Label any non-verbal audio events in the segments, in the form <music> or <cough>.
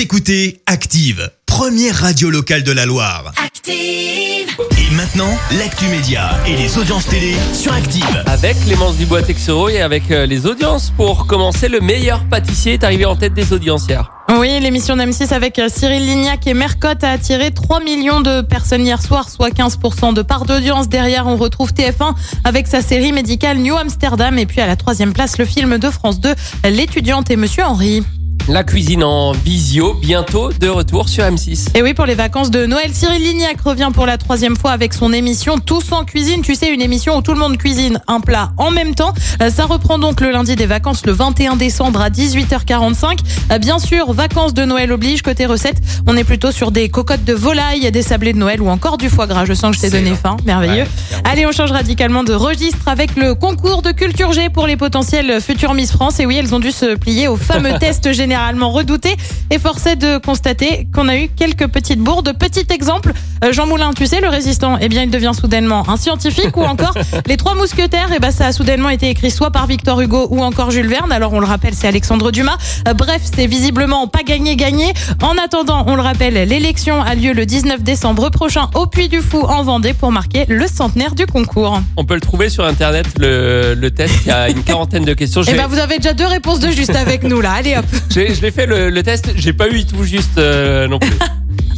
Vous écoutez Active, première radio locale de la Loire. Active. Et maintenant, l'actu média et les audiences télé sur Active. Avec Clémence Dubois Texero et avec euh, les audiences. Pour commencer, le meilleur pâtissier est arrivé en tête des audiences hier. Oui, l'émission d'M6 avec euh, Cyril Lignac et Mercotte a attiré 3 millions de personnes hier soir, soit 15% de part d'audience. Derrière, on retrouve TF1 avec sa série médicale New Amsterdam. Et puis à la troisième place, le film de France 2, L'étudiante et Monsieur Henri. La cuisine en visio, bientôt de retour sur M6. Et oui, pour les vacances de Noël, Cyril Lignac revient pour la troisième fois avec son émission Tous en cuisine. Tu sais, une émission où tout le monde cuisine un plat en même temps. Euh, Ça reprend donc le lundi des vacances le 21 décembre à 18h45. Euh, Bien sûr, vacances de Noël oblige. Côté recette, on est plutôt sur des cocottes de volaille, des sablés de Noël ou encore du foie gras. Je sens que je t'ai donné faim. Merveilleux. Allez, on change radicalement de registre avec le concours de culture G pour les potentielles futures Miss France. Et oui, elles ont dû se plier au fameux <laughs> test généralement redouté. Et force est de constater qu'on a eu quelques petites bourdes. Petit exemple, euh, Jean Moulin, tu sais, le résistant, eh bien, il devient soudainement un scientifique ou encore <laughs> les trois mousquetaires, eh ben, ça a soudainement été écrit soit par Victor Hugo ou encore Jules Verne. Alors, on le rappelle, c'est Alexandre Dumas. Euh, bref, c'est visiblement pas gagné, gagné. En attendant, on le rappelle, l'élection a lieu le 19 décembre prochain au Puy du Fou en Vendée pour marquer le centenaire du concours. On peut le trouver sur internet, le, le test. Il y a une quarantaine de questions. Eh ben, vous avez déjà deux réponses de juste avec nous, là. Allez, hop. <laughs> j'ai- je l'ai fait le, le test, j'ai pas eu tout juste euh, non plus. <laughs>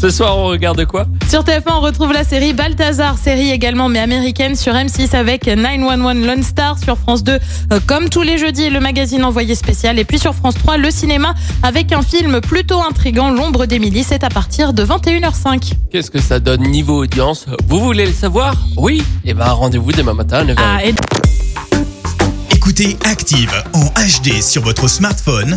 Ce soir, on regarde quoi Sur TF1, on retrouve la série Balthazar, série également mais américaine sur M6 avec 911 Lone Star sur France 2, euh, comme tous les jeudis, le magazine envoyé spécial. Et puis sur France 3, le cinéma avec un film plutôt intrigant, L'ombre d'Émilie, c'est à partir de 21h05. Qu'est-ce que ça donne niveau audience Vous voulez le savoir Oui Eh ben, rendez-vous demain matin à 9h. Ah, et Écoutez Active en HD sur votre smartphone,